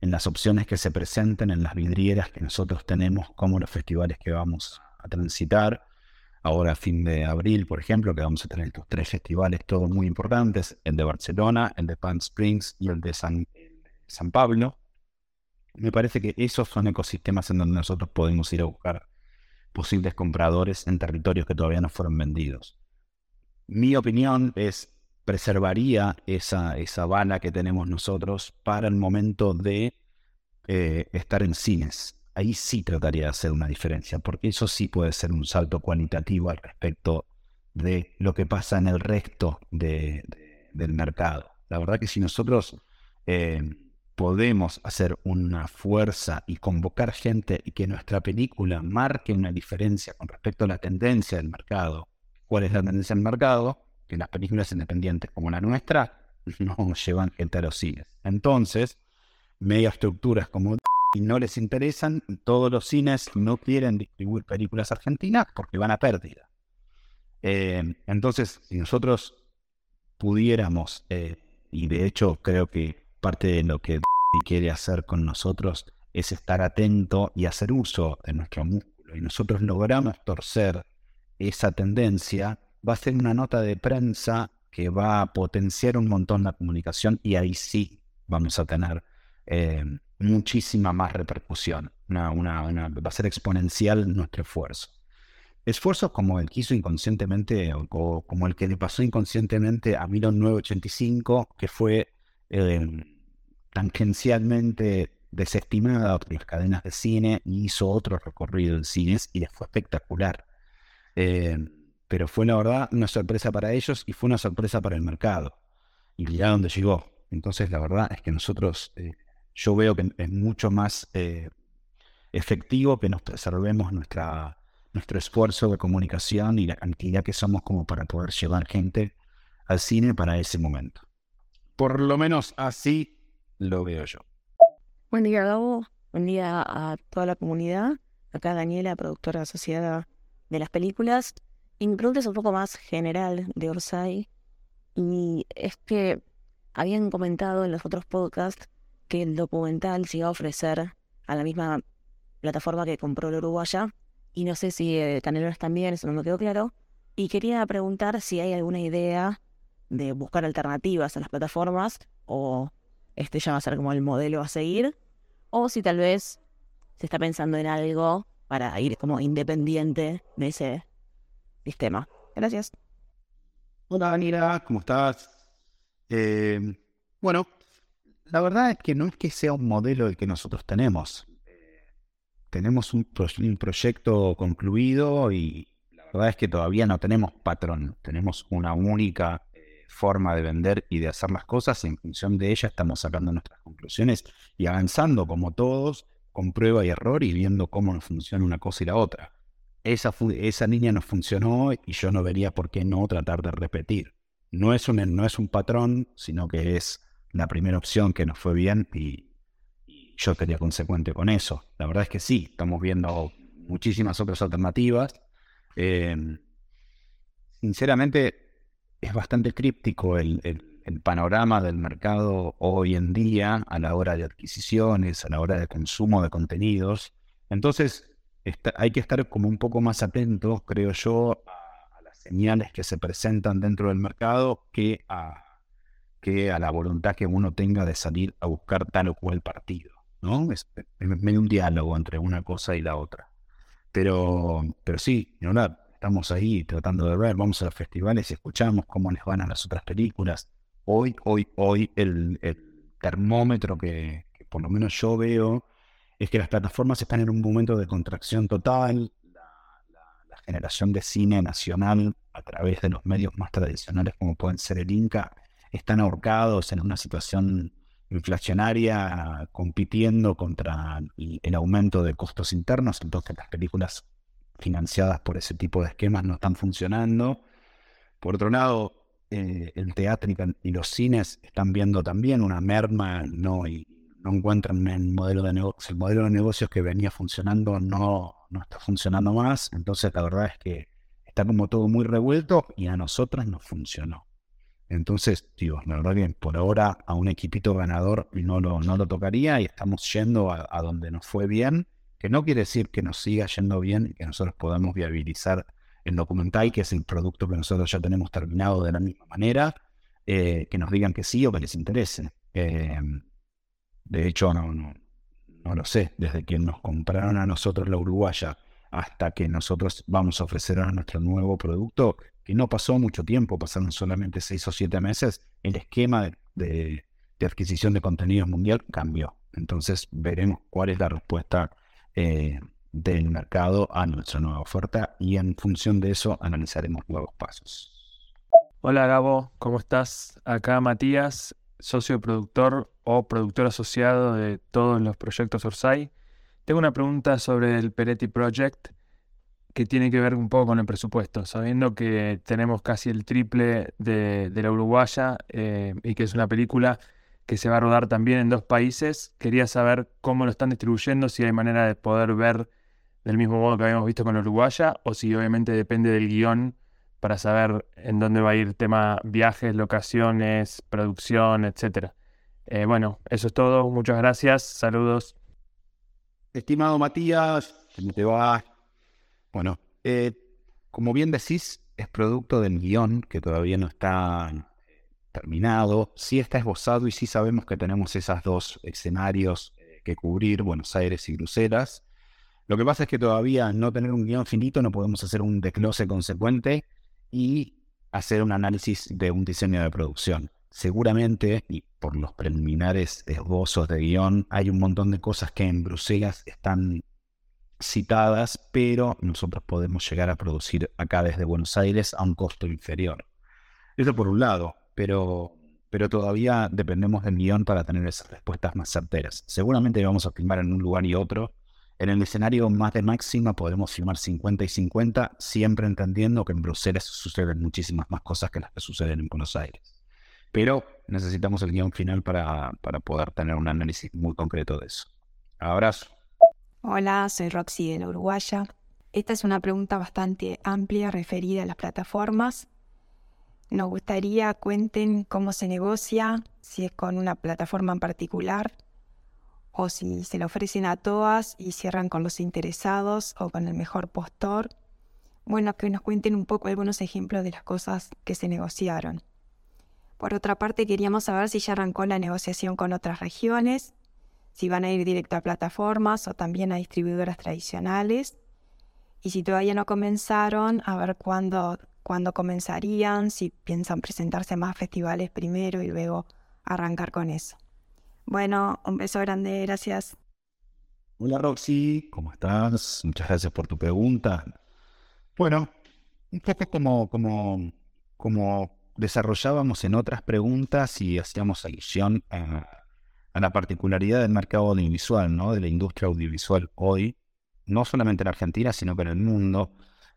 en las opciones que se presenten, en las vidrieras que nosotros tenemos, como los festivales que vamos a transitar. Ahora a fin de abril, por ejemplo, que vamos a tener estos tres festivales, todos muy importantes, el de Barcelona, el de Palm Springs y el de San, San Pablo. Me parece que esos son ecosistemas en donde nosotros podemos ir a buscar posibles compradores en territorios que todavía no fueron vendidos. Mi opinión es preservaría esa, esa bala que tenemos nosotros para el momento de eh, estar en cines. Ahí sí trataría de hacer una diferencia, porque eso sí puede ser un salto cualitativo al respecto de lo que pasa en el resto de, del mercado. La verdad que si nosotros eh, podemos hacer una fuerza y convocar gente y que nuestra película marque una diferencia con respecto a la tendencia del mercado, cuál es la tendencia del mercado, que las películas independientes como la nuestra no llevan gente a los cines. Entonces, media estructuras como y no les interesan, todos los cines no quieren distribuir películas argentinas porque van a pérdida. Eh, entonces, si nosotros pudiéramos, eh, y de hecho creo que parte de lo que quiere hacer con nosotros es estar atento y hacer uso de nuestro músculo, y nosotros logramos torcer esa tendencia, va a ser una nota de prensa que va a potenciar un montón la comunicación y ahí sí vamos a tener eh, muchísima más repercusión. Una, va a ser exponencial nuestro esfuerzo. Esfuerzos como el que hizo inconscientemente o, como el que le pasó inconscientemente a 1985, que fue eh, tangencialmente desestimada por las cadenas de cine y hizo otro recorrido en cines y les fue espectacular. Eh, pero fue la verdad una sorpresa para ellos y fue una sorpresa para el mercado. Y mirá dónde llegó. Entonces la verdad es que nosotros, eh, yo veo que es mucho más eh, efectivo que nos preservemos nuestra, nuestro esfuerzo de comunicación y la cantidad que somos como para poder llevar gente al cine para ese momento. Por lo menos así lo veo yo. Buen día, Gabo. Buen día a toda la comunidad. Acá Daniela, productora asociada de las películas. Pregunta es un poco más general de Orsay. Y es que habían comentado en los otros podcasts que el documental se iba a ofrecer a la misma plataforma que compró la Uruguaya. Y no sé si eh, Canelones también, eso no me quedó claro. Y quería preguntar si hay alguna idea de buscar alternativas a las plataformas o este ya va a ser como el modelo a seguir. O si tal vez se está pensando en algo para ir como independiente de ese sistema. Gracias. Hola, Anira, ¿cómo estás? Eh, bueno, La verdad es que no es que sea un modelo el que nosotros tenemos. tenemos un, proyecto concluido y la verdad es que todavía no tenemos patrón. Tenemos una única forma de vender y de hacer las cosas. En función de ella estamos sacando nuestras conclusiones y avanzando como todos con prueba y error y viendo cómo nos funciona una cosa y la otra. Esa, esa línea nos funcionó y yo no vería por qué no tratar de repetir. No es un, no es un patrón, sino que es la primera opción que nos fue bien y, yo sería consecuente con eso. La verdad es que sí, estamos viendo muchísimas otras alternativas. Em, sinceramente, es bastante críptico el, panorama del mercado hoy en día a la hora de adquisiciones, a la hora de consumo de contenidos. Entonces, hay que estar como un poco más atentos, creo yo, a, las señales que se presentan dentro del mercado que a, que a la voluntad que uno tenga de salir a buscar tal o cual partido. ¿no? Es, medio un diálogo entre una cosa y la otra. Pero, pero sí, estamos ahí tratando de ver, vamos a los festivales y escuchamos cómo les van a las otras películas. Hoy, hoy, hoy, el, termómetro que, por lo menos yo veo es que las plataformas están en un momento de contracción total. La, generación de cine nacional a través de los medios más tradicionales como pueden ser el Inca están ahorcados en una situación inflacionaria compitiendo contra el aumento de costos internos, entonces las películas financiadas por ese tipo de esquemas no están funcionando. Por otro lado, eh, el teatro y los cines están viendo también una merma no, y no encuentran el modelo de negocio, el modelo de negocios que venía funcionando no, no está funcionando más. Entonces la verdad es que está como todo muy revuelto y a nosotras no funcionó. Entonces, digo, la verdad que por ahora a un equipito ganador no lo, no lo tocaría y estamos yendo a, donde nos fue bien, que no quiere decir que nos siga yendo bien y que nosotros podamos viabilizar el documental, que es el producto que nosotros ya tenemos terminado de la misma manera, eh, que nos digan que sí o que les interese. Eh, de hecho, no, no, no lo sé. Desde que nos compraron a nosotros la Uruguaya hasta que nosotros vamos a ofrecer a nuestro nuevo producto, que no pasó mucho tiempo, pasaron solamente seis o siete meses, el esquema de, adquisición de contenidos mundial cambió. Entonces veremos cuál es la respuesta eh, del mercado a nuestra nueva oferta y en función de eso analizaremos nuevos pasos. Hola Gabo, ¿cómo estás? Acá Matías socio productor o productor asociado de todos los proyectos Orsay. Tengo una pregunta sobre el Peretti Project que tiene que ver un poco con el presupuesto, sabiendo que tenemos casi el triple de, la Uruguaya eh, y que es una película que se va a rodar también en dos países. Quería saber cómo lo están distribuyendo, si hay manera de poder ver del mismo modo que habíamos visto con la Uruguaya o si obviamente depende del guion para saber en dónde va a ir tema viajes, locaciones, producción, etcétera. Eh, bueno, eso es todo. Muchas gracias. Saludos. Estimado Matías, ¿cómo te va? Bueno, eh, como bien decís, es producto del guion que todavía no está terminado. Sí está esbozado y sí sabemos que tenemos esos dos escenarios eh, que cubrir, Buenos Aires y Bruselas. Lo que pasa es que todavía no tener un guion finito no podemos hacer un desglose consecuente y hacer un análisis de un diseño de producción. Seguramente, y por los preliminares esbozos de guion, hay un montón de cosas que en Bruselas están citadas, pero nosotros podemos llegar a producir acá desde Buenos Aires a un costo inferior. Eso por un lado, pero, pero todavía dependemos del guion para tener esas respuestas más certeras. Seguramente vamos a filmar en un lugar y otro, en el escenario más de máxima podemos filmar 50 y 50, siempre entendiendo que en Bruselas suceden muchísimas más cosas que las que suceden en Buenos Aires. Pero necesitamos el guion final para, para poder tener un análisis muy concreto de eso. Abrazo. Hola, soy Roxy de la Uruguaya. Esta es una pregunta bastante amplia referida a las plataformas. Nos gustaría cuenten cómo se negocia, si es con una plataforma en particular o si se le ofrecen a todas y cierran con los interesados o con el mejor postor. Bueno, que nos cuenten un poco algunos ejemplos de las cosas que se negociaron. Por otra parte, queríamos saber si ya arrancó la negociación con otras regiones, si van a ir directo a plataformas o también a distribuidoras tradicionales, y si todavía no comenzaron, a ver cuándo, cuándo comenzarían, si piensan presentarse a más festivales primero y luego arrancar con eso. Bueno, un beso grande, gracias. Hola Roxy, ¿cómo estás? Muchas gracias por tu pregunta. Bueno, un poco como, como, como desarrollábamos en otras preguntas y hacíamos alusión a, a la particularidad del mercado audiovisual, ¿no? de la industria audiovisual hoy, no solamente en Argentina, sino que en el mundo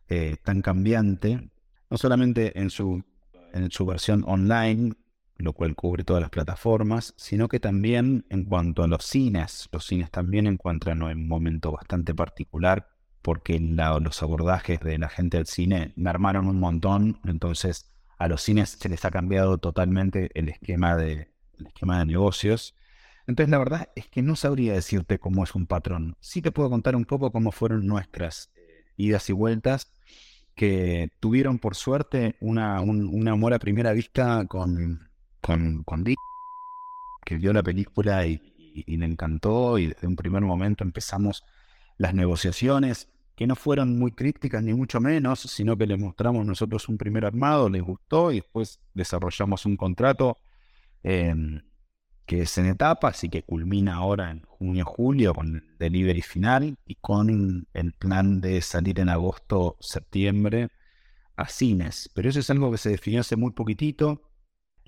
eh, tan cambiante, no solamente en su, en su versión online, lo cual cubre todas las plataformas, sino que también en cuanto a los cines, los cines también encuentran un momento bastante particular porque los abordajes de la gente del cine me armaron un montón, entonces a los cines se les ha cambiado totalmente el esquema de, el esquema de negocios. Entonces la verdad es que no sabría decirte cómo es un patrón. Sí te puedo contar un poco cómo fueron nuestras eh, idas y vueltas, que tuvieron por suerte una, un, amor a primera vista con, con, con Dick, que vio la película y, le encantó y desde un primer momento empezamos las negociaciones que no fueron muy críticas ni mucho menos, sino que le mostramos nosotros un primer armado, les gustó y después desarrollamos un contrato em, que es en etapas y que culmina ahora en junio-julio con el delivery final y con el plan de salir en agosto-septiembre a cines. Pero eso es algo que se definió hace muy poquitito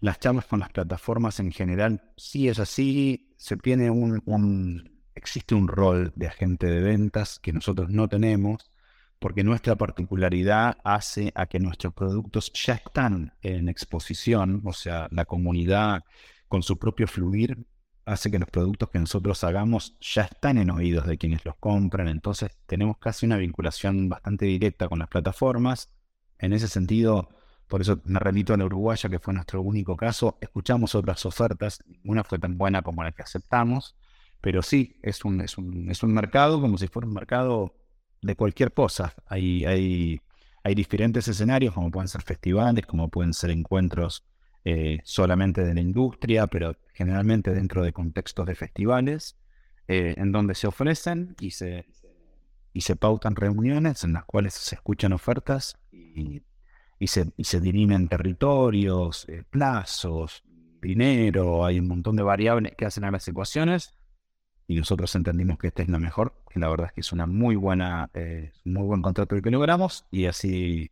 las charlas con las plataformas en general, sí es así, se tiene un, existe un rol de agente de ventas que nosotros no tenemos, porque nuestra particularidad hace a que nuestros productos ya están en exposición, o sea, la comunidad con su propio fluir hace que los productos que nosotros hagamos ya están en oídos de quienes los compran, entonces tenemos casi una vinculación bastante directa con las plataformas. En ese sentido, por eso me remito a la uruguaya, que fue nuestro único caso. Escuchamos otras ofertas, ninguna fue tan buena como la que aceptamos, pero sí, es un, es un, es un mercado como si fuera un mercado de cualquier cosa. Hay, hay, hay diferentes escenarios, como pueden ser festivales, como pueden ser encuentros eh, solamente de la industria, pero generalmente dentro de contextos de festivales, eh, en donde se ofrecen y se, y se pautan reuniones en las cuales se escuchan ofertas y y se, y dirimen territorios, eh, plazos, dinero, hay un montón de variables que hacen a las ecuaciones y nosotros entendimos que este es lo mejor, que la verdad es que es una muy buena, eh, muy buen contrato el que logramos y así,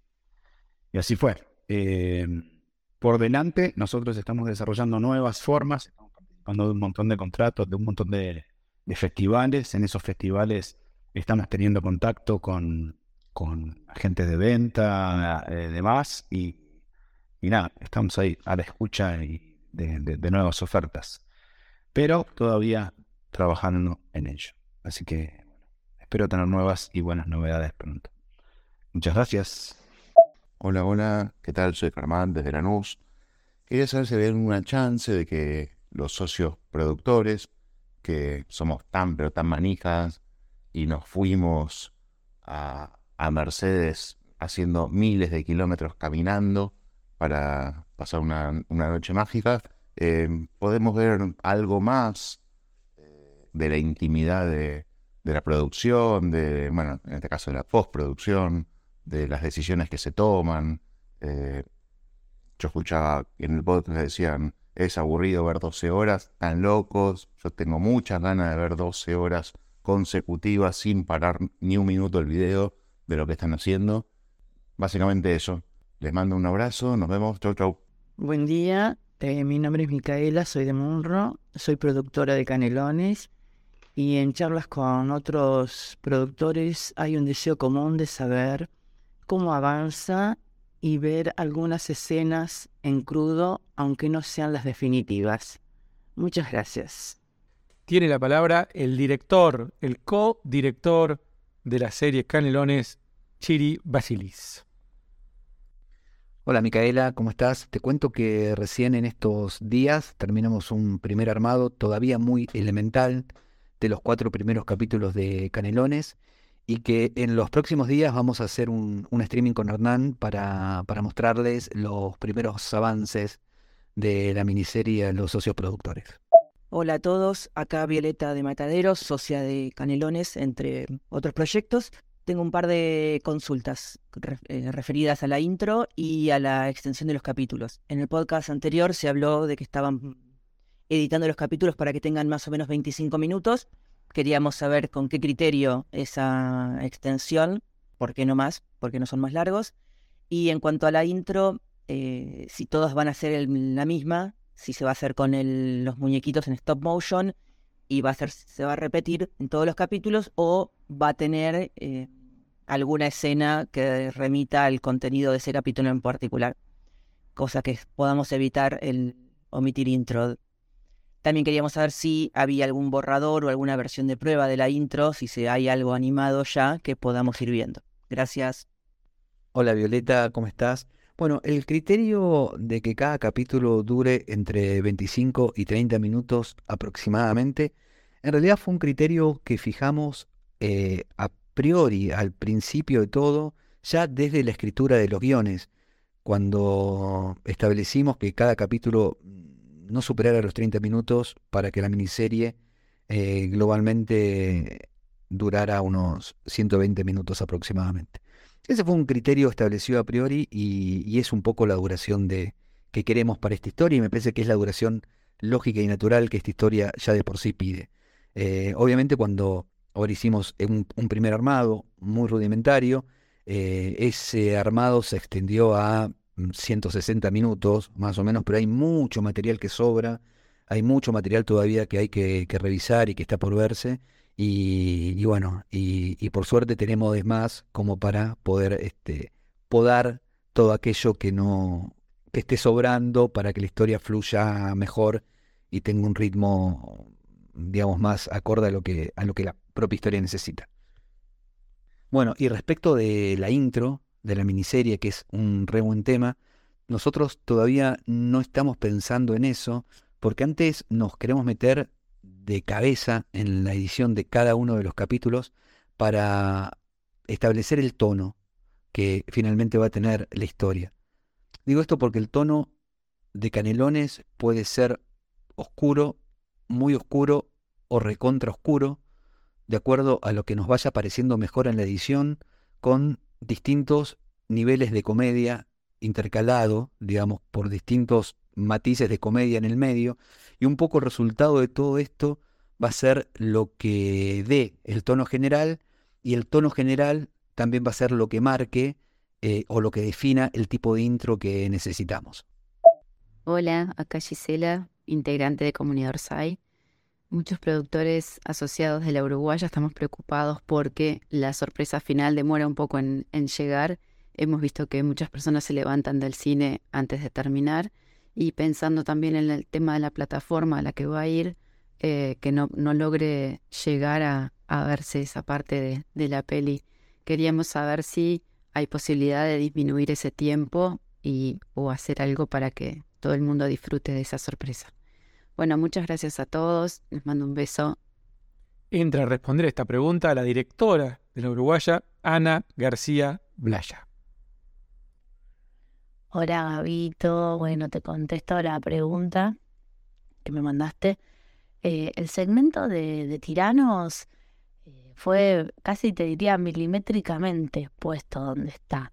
y así fue. Em, por delante, nosotros estamos desarrollando nuevas formas, estamos participando de un montón de contratos, de un montón de festivales. En esos festivales estamos teniendo contacto con, con agentes de venta, eh, demás, y, nada, estamos ahí a la escucha de, de, nuevas ofertas, pero todavía trabajando en ello. Así que espero tener nuevas y buenas novedades pronto. Muchas gracias. Hola, hola, ¿qué tal? Soy Germán desde Lanús. Quería saber si había alguna chance de que los socios productores, que somos tan pero tan manijas, y nos fuimos a, a Mercedes haciendo miles de kilómetros caminando para pasar una, noche mágica, em, podemos ver algo más eh, de la intimidad de, la producción, de, bueno, en este caso de la postproducción, de las decisiones que se toman. Eh, yo escuchaba en el podcast decían, es aburrido ver 12 horas, tan locos, yo tengo muchas ganas de ver 12 horas consecutivas sin parar ni un minuto el video de lo que están haciendo. Básicamente eso. Les mando un abrazo, nos vemos, chau chau. Buen día, eh, mi nombre es Micaela, soy de Munro, soy productora de Canelones y en charlas con otros productores hay un deseo común de saber cómo avanza y ver algunas escenas en crudo, aunque no sean las definitivas. Muchas gracias. Tiene la palabra el director, el co-director de la serie Canelones, Chiri Basilis. Hola Micaela, ¿cómo estás? Te cuento que recién en estos días terminamos un primer armado todavía muy elemental de los cuatro primeros capítulos de Canelones y que en los próximos días vamos a hacer un, streaming con Hernán para, para, mostrarles los primeros avances de la miniserie los socios productores. Hola a todos, acá Violeta de Mataderos, socia de Canelones, entre otros proyectos. Tengo un par de consultas eh, referidas a la intro y a la extensión de los capítulos. En el podcast anterior se habló de que estaban editando los capítulos para que tengan más o menos 25 minutos. Queríamos saber con qué criterio esa extensión, por qué no más, por qué no son más largos. Y en cuanto a la intro, eh, si todas van a ser la misma, si se va a hacer con los muñequitos en stop motion y va a ser, se va a repetir en todos los capítulos o va a tener eh, alguna escena que remita al contenido de ese capítulo en particular, cosa que podamos evitar el omitir intro. También queríamos saber si había algún borrador o alguna versión de prueba de la intro, si hay algo animado ya que podamos ir viendo. Gracias. Hola Violeta, ¿cómo estás? Bueno, el criterio de que cada capítulo dure entre 25 y 30 minutos aproximadamente, en realidad fue un criterio que fijamos eh, a priori, al principio de todo, ya desde la escritura de los guiones, cuando establecimos que cada capítulo no superara los 30 minutos para que la miniserie eh, globalmente durara unos 120 minutos aproximadamente. Ese fue un criterio establecido a priori y, es un poco la duración de, que queremos para esta historia y me parece que es la duración lógica y natural que esta historia ya de por sí pide. Eh, obviamente cuando ahora hicimos un, primer armado muy rudimentario, eh, ese armado se extendió a 160 minutos más o menos, pero hay mucho material que sobra, hay mucho material todavía que hay que revisar y que está por verse. Y, bueno, y, por suerte tenemos más como para poder este, podar todo aquello que no que esté sobrando para que la historia fluya mejor y tenga un ritmo, digamos, más acorde a lo que, a lo que la propia historia necesita. Bueno, y respecto de la intro de la miniserie, que es un re buen tema, nosotros todavía no estamos pensando en eso, porque antes nos queremos meter de cabeza en la edición de cada uno de los capítulos para establecer el tono que finalmente va a tener la historia. Digo esto porque el tono de Canelones puede ser oscuro, muy oscuro o recontra oscuro, de acuerdo a lo que nos vaya pareciendo mejor en la edición, con distintos niveles de comedia intercalado, digamos, por distintos matices de comedia en el medio, y un poco el resultado de todo esto va a ser lo que dé el tono general, y el tono general también va a ser lo que marque eh, o lo que defina el tipo de intro que necesitamos. Hola, acá Gisela, integrante de Comunidad Orsay. Muchos productores asociados de la Uruguaya estamos preocupados porque la sorpresa final demora un poco en llegar. Hemos visto que muchas personas se levantan del cine antes de terminar y pensando también en el tema de la plataforma a la que va a ir, eh, que no, no logre llegar a, verse esa parte de, la peli. Queríamos saber si hay posibilidad de disminuir ese tiempo y o hacer algo para que todo el mundo disfrute de esa sorpresa. Bueno, muchas gracias a todos. Les mando un beso. Entra a responder esta pregunta a la directora de la Uruguaya, Ana García Blaya. Hola Gabito, bueno, te contesto la pregunta que me mandaste. Eh, el segmento de, tiranos eh, fue casi, te diría, milimétricamente puesto donde está.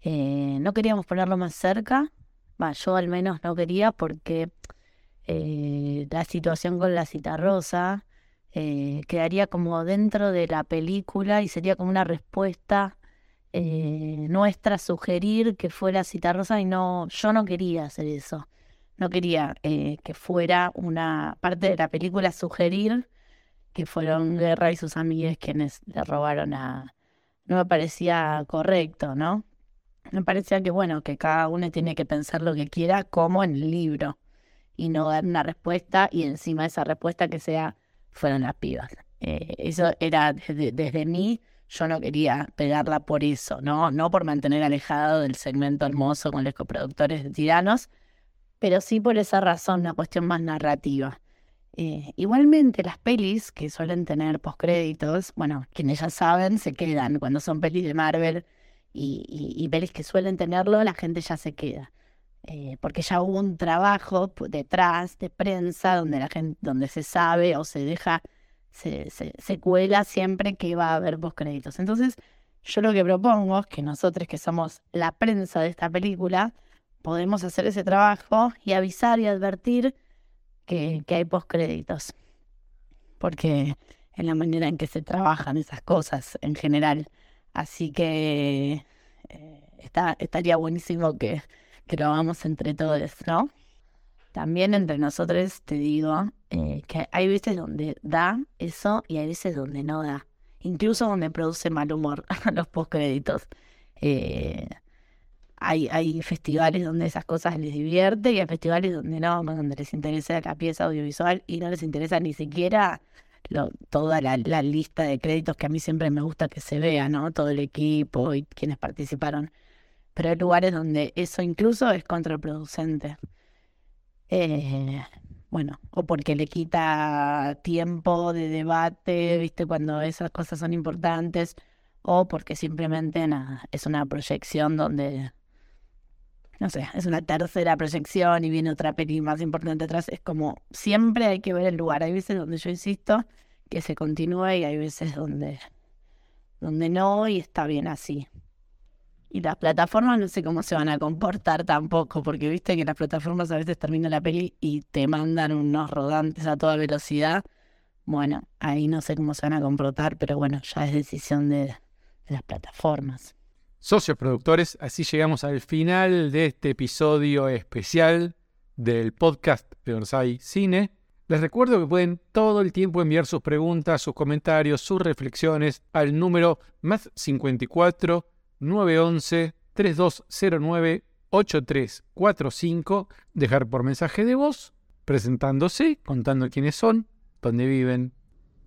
Eh, no queríamos ponerlo más cerca, yo al menos no quería porque la situación con la cita rosa quedaría como dentro de la película y sería como una respuesta eh, nuestra sugerir que fuera Cita Rosa y no, yo no quería hacer eso. No quería eh, que fuera una parte de la película sugerir que fueron Guerra y sus amigues quienes le robaron a... No me parecía correcto, ¿no? Me parecía que, bueno, que cada uno tiene que pensar lo que quiera como en el libro y no dar una respuesta y encima de esa respuesta que sea fueron las pibas. Eh, eso era desde, desde mí yo no quería pegarla por eso, ¿no? No por mantener alejado del segmento hermoso con los coproductores de Tiranos, pero sí por esa razón, una cuestión más narrativa. Eh, igualmente, las pelis que suelen tener postcréditos, bueno, quienes ya saben, se quedan. Cuando son pelis de Marvel y, pelis que suelen tenerlo, la gente ya se queda. Eh, porque ya hubo un trabajo detrás de prensa donde la gente, donde se sabe o se deja se, se, cuela siempre que va a haber créditos. Entonces, yo lo que propongo es que nosotros, que somos la prensa de esta película, podemos hacer ese trabajo y avisar y advertir que, que hay postcréditos, porque es la manera en que se trabajan esas cosas en general. Así que eh, está, estaría buenísimo que, que lo hagamos entre todos, ¿no? También entre nosotros te digo eh, que hay veces donde da eso y hay veces donde no da. Incluso donde produce mal humor los postcréditos. Eh, hay, hay festivales donde esas cosas les divierte y hay festivales donde no, donde les interesa la pieza audiovisual y no les interesa ni siquiera toda la, la, lista de créditos que a mí siempre me gusta que se vea, ¿no? Todo el equipo y quienes participaron. Pero hay lugares donde eso incluso es contraproducente. Eh, bueno, o porque le quita tiempo de debate, ¿viste? Cuando esas cosas son importantes, o porque simplemente nada, es una proyección donde no sé, es una tercera proyección y viene otra peli más importante atrás. Es como siempre hay que ver el lugar. Hay veces donde yo insisto que se continúe y hay veces donde, donde no y está bien así. Y las plataformas no sé cómo se van a comportar tampoco, porque viste que las plataformas a veces terminan la peli y te mandan unos rodantes a toda velocidad. Bueno, ahí no sé cómo se van a comportar, pero bueno, ya es decisión de, las plataformas socios productores, así llegamos al final de este episodio especial del podcast de Cine. Les recuerdo que pueden todo el tiempo enviar sus preguntas, sus comentarios, sus reflexiones al número más 54 911 3209 8345, dejar por mensaje de voz, presentándose, contando quiénes son, dónde viven,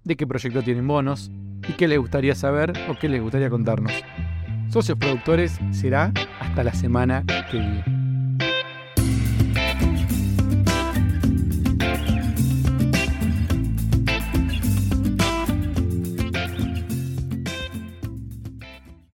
de qué proyecto tienen bonos y qué les gustaría saber o qué les gustaría contarnos. Socios Productores será hasta la semana que viene.